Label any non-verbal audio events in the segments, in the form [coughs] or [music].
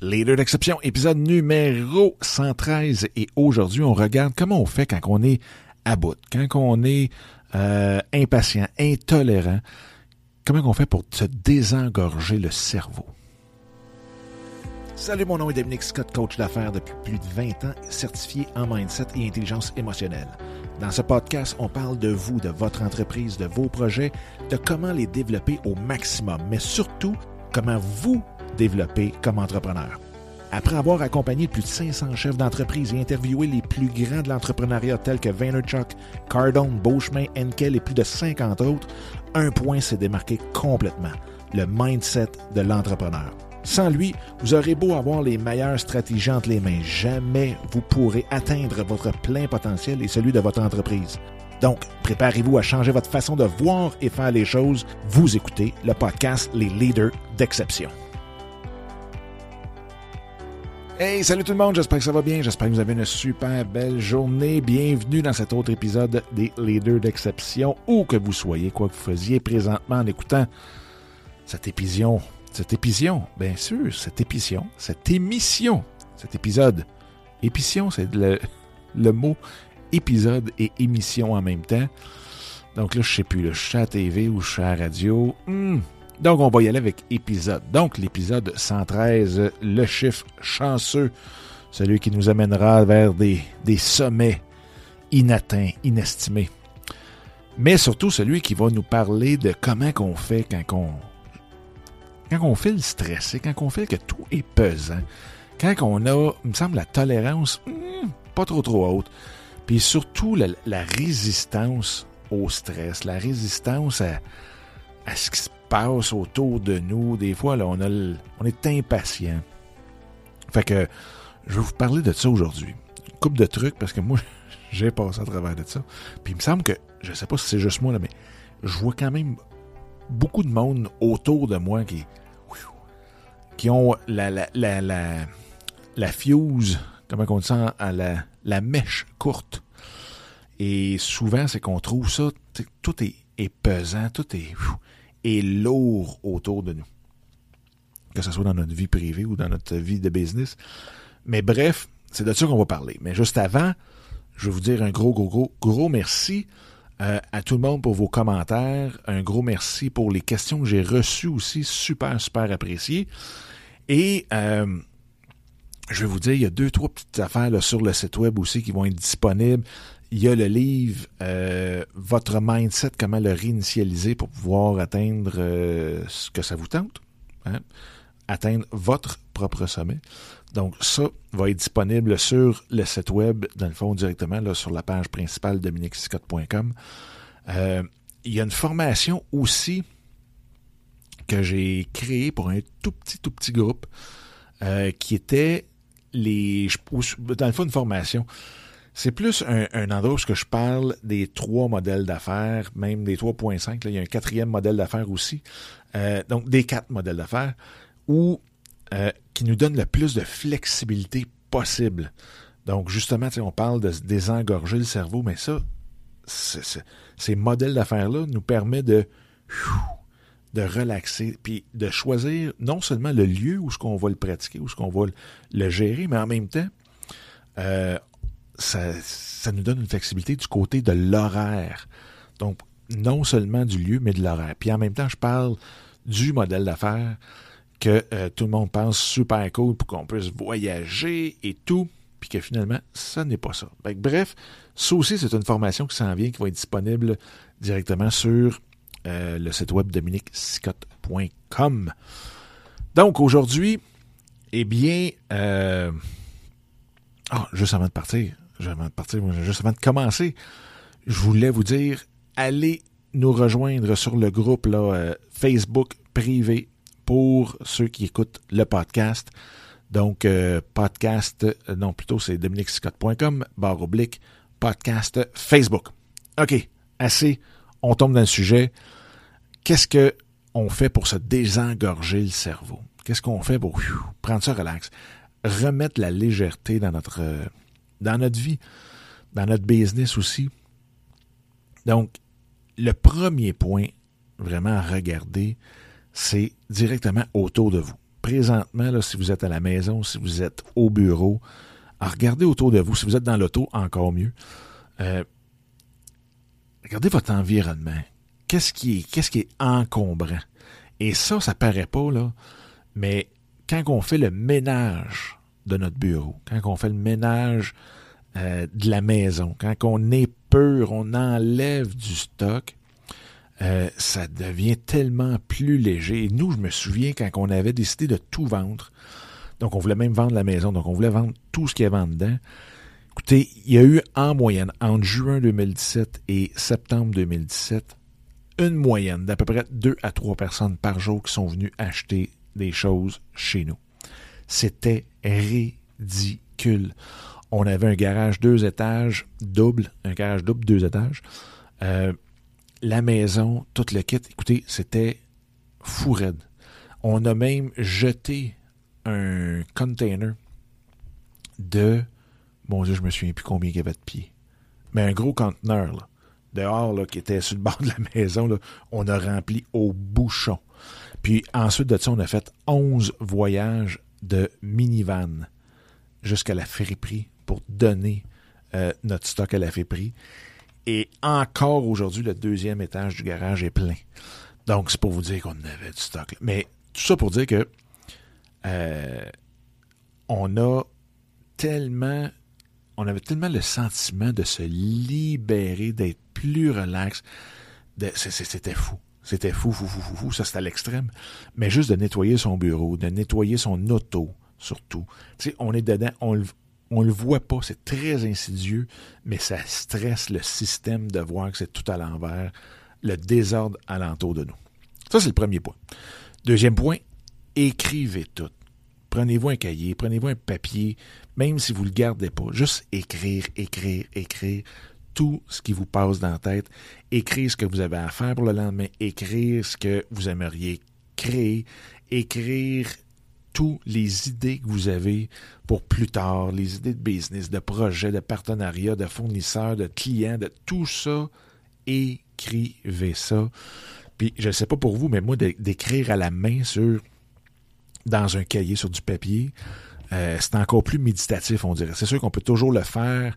Leader d'exception, épisode numéro 113. Et aujourd'hui, on regarde comment on fait quand on est à bout, quand on est euh, impatient, intolérant. Comment on fait pour se désengorger le cerveau? Salut, mon nom est Dominique Scott, coach d'affaires depuis plus de 20 ans, certifié en mindset et intelligence émotionnelle. Dans ce podcast, on parle de vous, de votre entreprise, de vos projets, de comment les développer au maximum, mais surtout comment vous développer comme entrepreneur. Après avoir accompagné plus de 500 chefs d'entreprise et interviewé les plus grands de l'entrepreneuriat tels que Vaynerchuk, Cardone, Beauchemin, Enkel et plus de 50 autres, un point s'est démarqué complètement, le mindset de l'entrepreneur. Sans lui, vous aurez beau avoir les meilleures stratégies entre les mains, jamais vous pourrez atteindre votre plein potentiel et celui de votre entreprise. Donc, préparez-vous à changer votre façon de voir et faire les choses. Vous écoutez le podcast Les Leaders d'Exception. Hey, salut tout le monde, j'espère que ça va bien, j'espère que vous avez une super belle journée. Bienvenue dans cet autre épisode des Leaders d'Exception, où que vous soyez, quoi que vous faisiez présentement en écoutant cette épisode, cette épisode, bien sûr, cette émission, cette émission, cet épisode. Épition, c'est le, le mot épisode et émission en même temps. Donc là, je sais plus, le chat TV ou chat radio. Hmm. Donc, on va y aller avec épisode. Donc, l'épisode 113, le chiffre chanceux, celui qui nous amènera vers des, sommets inatteints, inestimés. Mais surtout celui qui va nous parler de comment qu'on fait quand on, quand fait le stressé, quand on fait que tout est pesant, quand on a, il me semble, la tolérance hmm, pas trop trop haute, puis surtout la, résistance au stress, la résistance à, à ce qui se passe autour de nous. Des fois, là, on, a on est impatient. Fait que je vais vous parler de ça aujourd'hui. Une couple de trucs parce que moi, [laughs] j'ai passé à travers de ça. Puis il me semble que, je sais pas si c'est juste moi, là, mais je vois quand même beaucoup de monde autour de moi qui, qui ont la, la, la, la fuse, comment on dit ça, à la, la mèche courte. Et souvent, c'est qu'on trouve ça, tout est, est, pesant, tout est, est lourd autour de nous. Que ce soit dans notre vie privée ou dans notre vie de business. Mais bref, c'est de ça qu'on va parler. Mais juste avant, je vais vous dire un gros, gros, gros, gros merci euh, à tout le monde pour vos commentaires. Un gros merci pour les questions que j'ai reçues aussi. Super, super appréciées. Et euh, je vais vous dire, il y a deux, trois petites affaires là, sur le site web aussi qui vont être disponibles. Il y a le livre euh, Votre mindset, comment le réinitialiser pour pouvoir atteindre euh, ce que ça vous tente. Hein? Atteindre votre propre sommet. Donc, ça va être disponible sur le site web, dans le fond, directement là, sur la page principale dominicscott.com. Euh, il y a une formation aussi que j'ai créée pour un tout petit, tout petit groupe euh, qui était les. Dans le fond, une formation. C'est plus un, endroit où je parle des trois modèles d'affaires, même des 3.5. Il y a un quatrième modèle d'affaires aussi. Euh, donc, des quatre modèles d'affaires, où euh, qui nous donne le plus de flexibilité possible. Donc, justement, on parle de désengorger le cerveau, mais ça, ces modèles d'affaires-là nous permettent de, de relaxer, puis de choisir non seulement le lieu où ce qu'on va le pratiquer, où ce qu'on va le, gérer, mais en même temps, euh, ça, nous donne une flexibilité du côté de l'horaire. Donc, non seulement du lieu, mais de l'horaire. Puis en même temps, je parle du modèle d'affaires que euh, tout le monde pense super cool pour qu'on puisse voyager et tout, puis que finalement, ça n'est pas ça. Bref, ça aussi, c'est une formation qui s'en vient, qui va être disponible directement sur euh, le site web dominicscott.com. Donc, aujourd'hui, eh bien, euh, oh, juste avant de partir, juste avant de partir, juste avant de commencer, je voulais vous dire, allez nous rejoindre sur le groupe euh, Facebook privé pour ceux qui écoutent le podcast. Donc, podcast, non, plutôt c'est dominicscott.com, barre oblique, podcast Facebook. OK, assez, on tombe dans le sujet. Qu'est-ce que on fait pour se désengorger le cerveau? Qu'est-ce qu'on fait pour prendre ça relax? Remettre la légèreté dans notre, euh, dans notre vie, dans notre business aussi. Donc, le premier point vraiment à regarder, c'est directement autour de vous. présentement, si vous êtes à la maison, si vous êtes au bureau, regardez autour de vous. Si vous êtes dans l'auto, encore mieux. Euh, regardez votre environnement. Qu'est-ce qui est, est encombrant? Et ça, ça paraît pas, là, mais quand on fait le ménage de notre bureau, quand on fait le ménage euh, de la maison, quand on épure, on enlève du stock, euh, ça devient tellement plus léger. Et nous, je me souviens quand on avait décidé de tout vendre, donc on voulait même vendre la maison, donc on voulait vendre tout ce qu'il y avait dedans. Écoutez, il y a eu en moyenne, entre juin 2017 et septembre 2017, une moyenne d'à peu près deux à trois personnes par jour qui sont venues acheter des choses chez nous. C'était ridicule. On avait un garage deux étages double, un garage double deux étages. Euh, la maison, tout le kit, écoutez, c'était fou. On a même jeté un container de, bon Dieu, je me souviens plus combien il y avait de pieds, mais un gros conteneur, là, dehors, qui était sur le bord de la maison, on a rempli au bouchon. Puis ensuite de ça, on a fait 11 voyages de minivan jusqu'à la friperie pour donner euh, notre stock à la friperie. Et encore aujourd'hui, le deuxième étage du garage est plein. Donc, c'est pour vous dire qu'on avait du stock. Mais tout ça pour dire que euh, on a tellement, on avait tellement le sentiment de se libérer, d'être plus relax. C'était fou. C'était fou, fou, fou, fou, fou. Ça, c'était à l'extrême. Mais juste de nettoyer son bureau, de nettoyer son auto, surtout. Tu sais, on est dedans, on le, on le voit pas, c'est très insidieux, mais ça stresse le système de voir que c'est tout à l'envers, le désordre alentour de nous. Ça, c'est le premier point. Deuxième point, écrivez tout. Prenez-vous un cahier, prenez-vous un papier, même si vous le gardez pas. Juste écrire, écrire, écrire tout ce qui vous passe dans la tête, écrire ce que vous avez à faire pour le lendemain, écrire ce que vous aimeriez créer, écrire toutes les idées que vous avez pour plus tard, les idées de business, de projet, de partenariat, de fournisseurs, de clients, de tout ça, écrivez ça. Puis je ne sais pas pour vous, mais moi, d'écrire à la main sur dans un cahier sur du papier, euh, c'est encore plus méditatif, on dirait. C'est sûr qu'on peut toujours le faire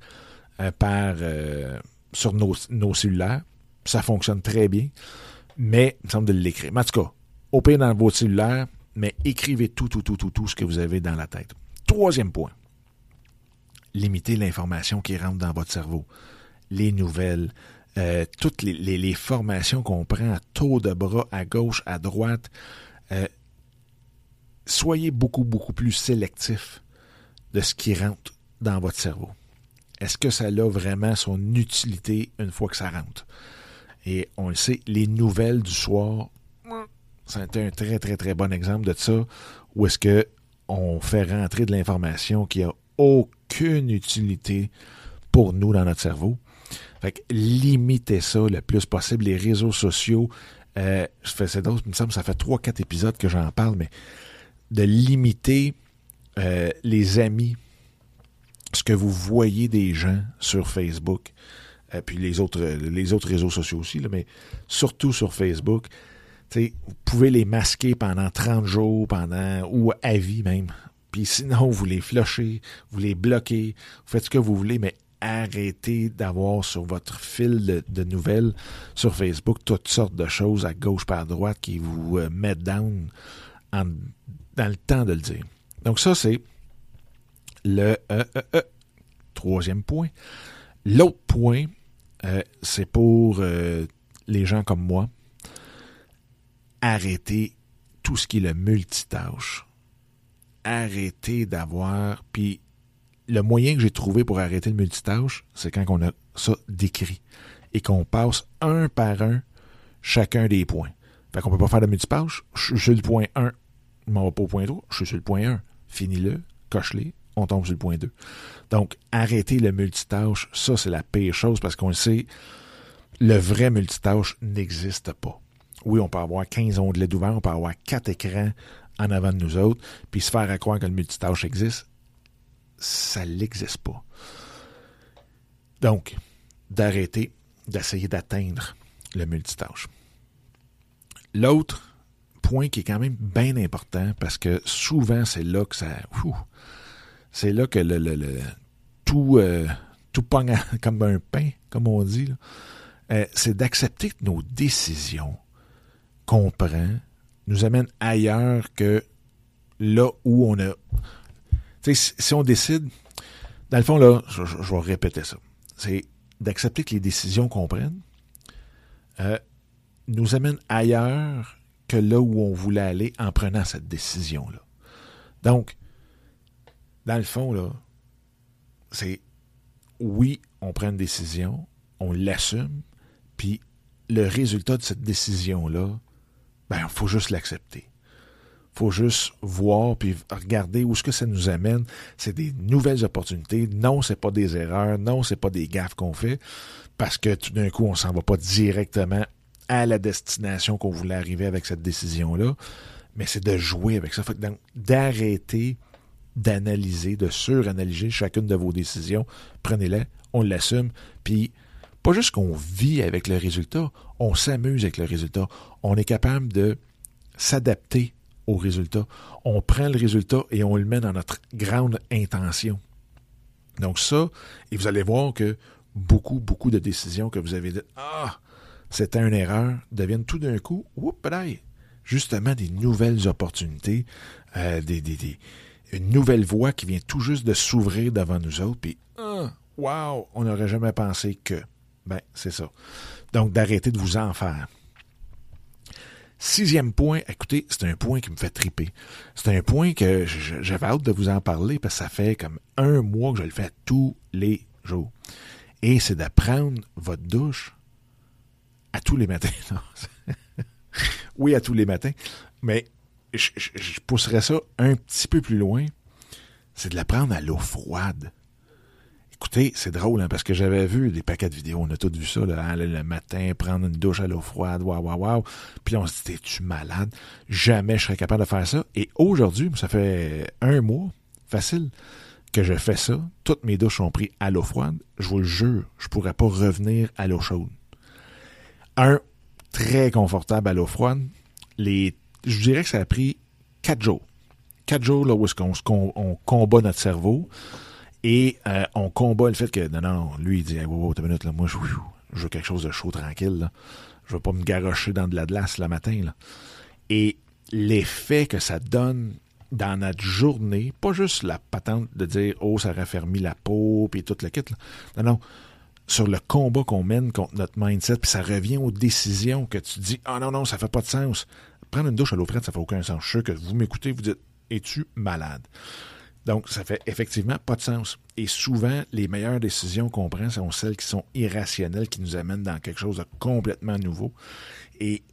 euh, par euh, sur nos, cellulaires. Ça fonctionne très bien, mais il me semble de l'écrire. Mais en tout cas, au pire dans vos cellulaires, mais écrivez tout, tout, tout, tout, tout ce que vous avez dans la tête. Troisième point, limitez l'information qui rentre dans votre cerveau. Les nouvelles, toutes les, formations qu'on prend à taux de bras, à gauche, à droite. Soyez beaucoup, beaucoup plus sélectif de ce qui rentre dans votre cerveau est-ce que ça a vraiment son utilité une fois que ça rentre? Et on le sait, les nouvelles du soir, c'est un très, très, très bon exemple de ça, où est-ce que on fait rentrer de l'information qui a aucune utilité pour nous dans notre cerveau. Fait que limitez ça le plus possible. Les réseaux sociaux, euh, je fais ça d'autres, il me semble ça fait trois, quatre épisodes que j'en parle, mais de limiter euh, les amis ce que vous voyez des gens sur Facebook, euh, puis les autres, réseaux sociaux aussi, mais surtout sur Facebook, vous pouvez les masquer pendant 30 jours, pendant ou à vie même. Puis sinon, vous les flushez, vous les bloquez, vous faites ce que vous voulez, mais arrêtez d'avoir sur votre fil de, nouvelles sur Facebook toutes sortes de choses à gauche par droite qui vous euh, mettent down dans le temps de le dire. Donc ça, c'est le euh, euh, euh, troisième point. L'autre point, c'est pour les gens comme moi, arrêter tout ce qui est le multitâche. Arrêter d'avoir. Puis le moyen que j'ai trouvé pour arrêter le multitâche, c'est quand on a ça décrit et qu'on passe un par un chacun des points. Fait qu'on peut pas faire de multitâche. Je suis le point 1, m'en vais pas au point 3, je suis sur le point 1. Finis-le, coche-les, on tombe sur le point 2. Donc, arrêter le multitâche, ça, c'est la pire chose parce qu'on sait, le vrai multitâche n'existe pas. Oui, on peut avoir 15 onglets d'ouvert, on peut avoir 4 écrans en avant de nous autres, puis se faire à croire que le multitâche existe, ça n'existe pas. Donc, d'arrêter d'essayer d'atteindre le multitâche. L'autre qui est quand même bien important parce que souvent, c'est là que ça. C'est là que le, le, tout, euh, tout pogne [laughs] comme un pain, comme on dit. Euh, c'est d'accepter que nos décisions qu'on prend nous amènent ailleurs que là où on a. Si on décide. Dans le fond, là, je, vais répéter ça. C'est d'accepter que les décisions qu'on prenne euh, nous amènent ailleurs là où on voulait aller en prenant cette décision-là. Donc, dans le fond, là, c'est oui, on prend une décision, on l'assume, puis le résultat de cette décision-là, ben, il faut juste l'accepter. faut juste voir puis regarder où est-ce que ça nous amène. C'est des nouvelles opportunités. Non, c'est pas des erreurs. Non, c'est pas des gaffes qu'on fait parce que tout d'un coup, on s'en va pas directement à la destination qu'on voulait arriver avec cette décision-là. Mais c'est de jouer avec ça. d'arrêter d'analyser, de suranalyser chacune de vos décisions. Prenez-les, on l'assume, puis pas juste qu'on vit avec le résultat, on s'amuse avec le résultat. On est capable de s'adapter au résultat. On prend le résultat et on le met dans notre grande intention. Donc ça, et vous allez voir que beaucoup, beaucoup de décisions que vous avez dites, ah, c'était une erreur, deviennent tout d'un coup, oups, justement des nouvelles opportunités, euh, des, des, une nouvelle voie qui vient tout juste de s'ouvrir devant nous autres, puis, ah, wow, on n'aurait jamais pensé que. Ben, c'est ça. Donc, d'arrêter de vous en faire. Sixième point, écoutez, c'est un point qui me fait triper. C'est un point que j'avais hâte de vous en parler parce que ça fait comme un mois que je le fais tous les jours. Et c'est d'apprendre votre douche à tous les matins. [laughs] oui, à tous les matins, mais je, pousserais ça un petit peu plus loin. C'est de la prendre à l'eau froide. Écoutez, c'est drôle, hein, parce que j'avais vu des paquets de vidéos, on a tous vu ça, là, le matin, prendre une douche à l'eau froide, waouh, waouh, waouh. Puis on se dit, t'es-tu malade? Jamais je serais capable de faire ça. Et aujourd'hui, ça fait un mois, facile, que je fais ça. Toutes mes douches sont prises à l'eau froide. Je vous le jure, je pourrais pas revenir à l'eau chaude. Un, très confortable à l'eau froide. Les, je dirais que ça a pris quatre jours. Quatre jours là, où est-ce qu'on on combat notre cerveau et euh, on combat le fait que, non, non, lui, il dit, hey, wow, wow, minute, là, moi, je, je, veux quelque chose de chaud, tranquille. Je veux pas me garocher dans de la glace le matin. Là. Et l'effet que ça donne dans notre journée, pas juste la patente de dire, oh, ça raffermit la peau, puis toute le kit. Non, non. Sur le combat qu'on mène contre notre mindset, puis ça revient aux décisions que tu dis, ah non, non, ça fait pas de sens. Prendre une douche à l'eau frette, ça fait aucun sens. Je suis sûr que vous m'écoutez, vous dites, es-tu malade? Donc, ça fait effectivement pas de sens. Et souvent, les meilleures décisions qu'on prend sont celles qui sont irrationnelles, qui nous amènent dans quelque chose de complètement nouveau. Et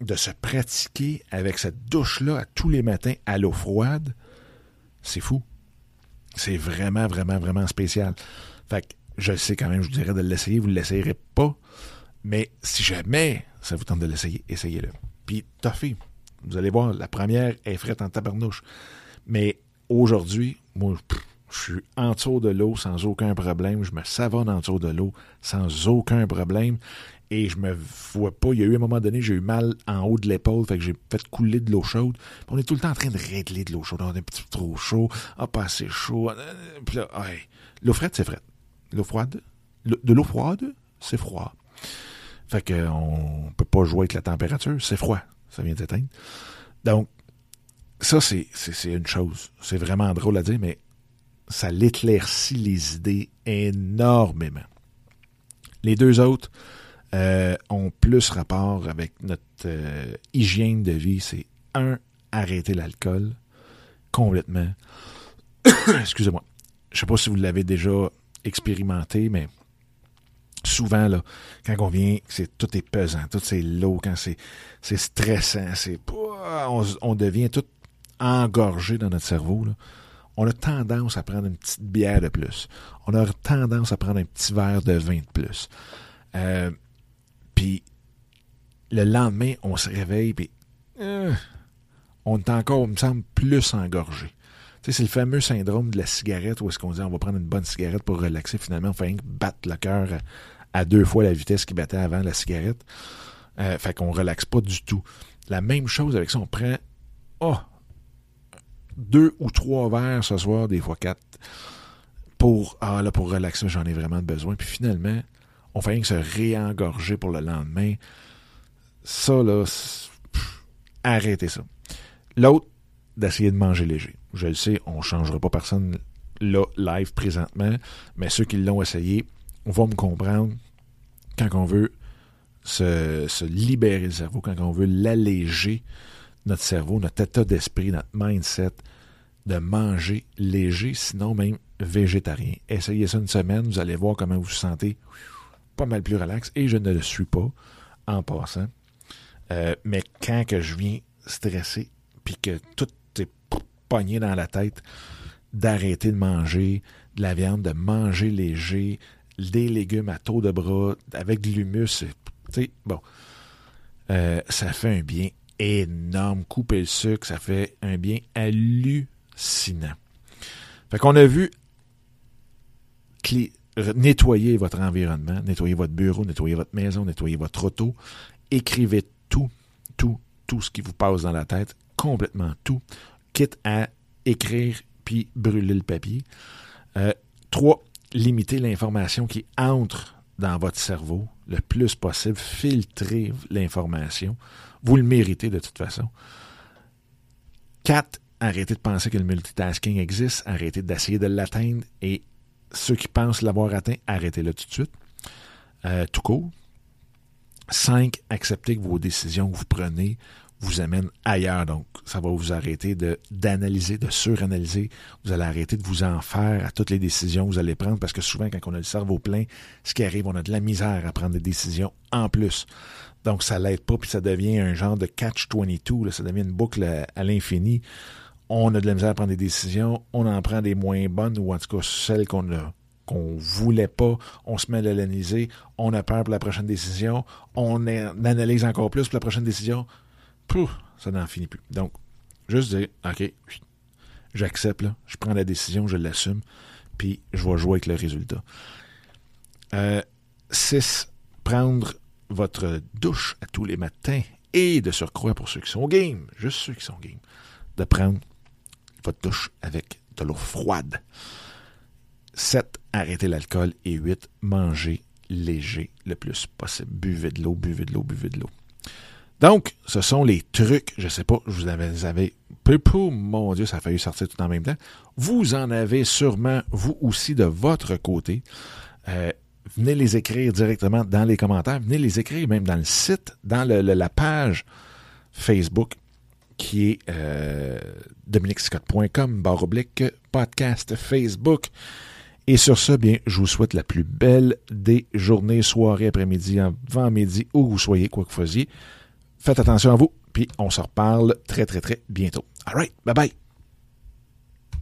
de se pratiquer avec cette douche-là à tous les matins à l'eau froide, c'est fou. C'est vraiment, vraiment, vraiment spécial. Fait que je sais quand même, je vous dirais de l'essayer, vous ne l'essayerez pas. Mais si jamais ça vous tente de l'essayer, essayez-le. Puis, toffee. Vous allez voir, la première est frette en tabarnouche. Mais aujourd'hui, moi, je suis en dessous de l'eau sans aucun problème. Je me savonne en dessous de l'eau sans aucun problème. Et je me vois pas. Il y a eu un moment donné, j'ai eu mal en haut de l'épaule, fait que j'ai fait couler de l'eau chaude. on est tout le temps en train de régler de l'eau chaude. On est un petit peu trop chaud. Ah, pas assez chaud. Puis là, l'eau frette, c'est frette. L'eau froide, de l'eau froide, c'est froid. Fait qu'on peut pas jouer avec la température. C'est froid. Ça vient d'éteindre. Donc, ça, c'est, une chose. C'est vraiment drôle à dire, mais ça l'éclaircit les idées énormément. Les deux autres euh, ont plus rapport avec notre euh, hygiène de vie. C'est un, arrêter l'alcool complètement. [coughs] Excusez-moi. Je sais pas si vous l'avez déjà expérimenté, mais souvent, là, quand on vient, c'est tout est pesant, tout c'est lourd, quand c'est, c'est stressant, c'est on, on devient tout engorgé dans notre cerveau, on a tendance à prendre une petite bière de plus. On a tendance à prendre un petit verre de vin de plus. Euh, puis le lendemain, on se réveille, puis euh, on est encore, il me semble, plus engorgé. C'est le fameux syndrome de la cigarette où est-ce qu'on dit on va prendre une bonne cigarette pour relaxer. Finalement, on fait battre le cœur à, deux fois la vitesse qu'il battait avant la cigarette. Euh, fait qu'on relaxe pas du tout. La même chose avec ça, on prend oh, deux ou trois verres ce soir, des fois quatre, pour, ah, là, pour relaxer, j'en ai vraiment besoin. Puis finalement, on fait rien que se réengorger pour le lendemain. Ça, là, arrêtez ça. L'autre, d'essayer de manger léger. Je le sais, on ne changera pas personne là, live présentement, mais ceux qui l'ont essayé vont me comprendre quand on veut se, libérer le cerveau, quand on veut l'alléger, notre cerveau, notre état d'esprit, notre mindset, de manger léger, sinon même végétarien. Essayez ça une semaine, vous allez voir comment vous vous sentez pas mal plus relax, et je ne le suis pas en passant. Euh, mais quand que je viens stressé, puis que tout pogné dans la tête, d'arrêter de manger de la viande, de manger léger, des légumes à taux de bras, avec de l'humus, bon, euh, ça fait un bien énorme. Couper le sucre, ça fait un bien hallucinant. Fait qu'on a vu nettoyer votre environnement, nettoyer votre bureau, nettoyer votre maison, nettoyer votre auto. Écrivez tout, tout, tout ce qui vous passe dans la tête, complètement tout, quitte à écrire puis brûler le papier. Euh, trois, limiter l'information qui entre dans votre cerveau le plus possible. Filtrez l'information. Vous le méritez de toute façon. Quatre, arrêtez de penser que le multitasking existe. Arrêtez d'essayer de l'atteindre. Et ceux qui pensent l'avoir atteint, arrêtez-le tout de suite. Euh, tout court. Cinq, acceptez que vos décisions que vous prenez vous amène ailleurs. Donc, ça va vous arrêter d'analyser, de suranalyser. Vous allez arrêter de vous en faire à toutes les décisions que vous allez prendre parce que souvent, quand on a le cerveau plein, ce qui arrive, on a de la misère à prendre des décisions en plus. Donc, ça l'aide pas, puis ça devient un genre de catch-22. Ça devient une boucle à, l'infini. On a de la misère à prendre des décisions, on en prend des moins bonnes, ou en tout cas celles qu'on a qu'on voulait pas, on se met à l'analyser, on a peur pour la prochaine décision, on analyse encore plus pour la prochaine décision, ça n'en finit plus. Donc, juste dire, OK, j'accepte, je prends la décision, je l'assume, puis je vais jouer avec le résultat. 6. Euh, prendre votre douche à tous les matins et de surcroît pour ceux qui sont game, juste ceux qui sont game, de prendre votre douche avec de l'eau froide. 7. Arrêtez l'alcool. Et 8. Manger léger le plus possible. Buvez de l'eau, buvez de l'eau, buvez de l'eau. Donc, ce sont les trucs, je sais pas, je vous avais, avez, mon Dieu, ça a failli sortir tout en même temps. Vous en avez sûrement, vous aussi, de votre côté. Euh, venez les écrire directement dans les commentaires, venez les écrire même dans le site, dans la page Facebook qui est euh, dominicscott.com, barre oblique, podcast Facebook. Et sur ce, bien, je vous souhaite la plus belle des journées, soirées, après-midi, avant-midi, où vous soyez, quoi que vous fassiez. Faites attention à vous, puis on se reparle très, très, très bientôt. All right, bye bye.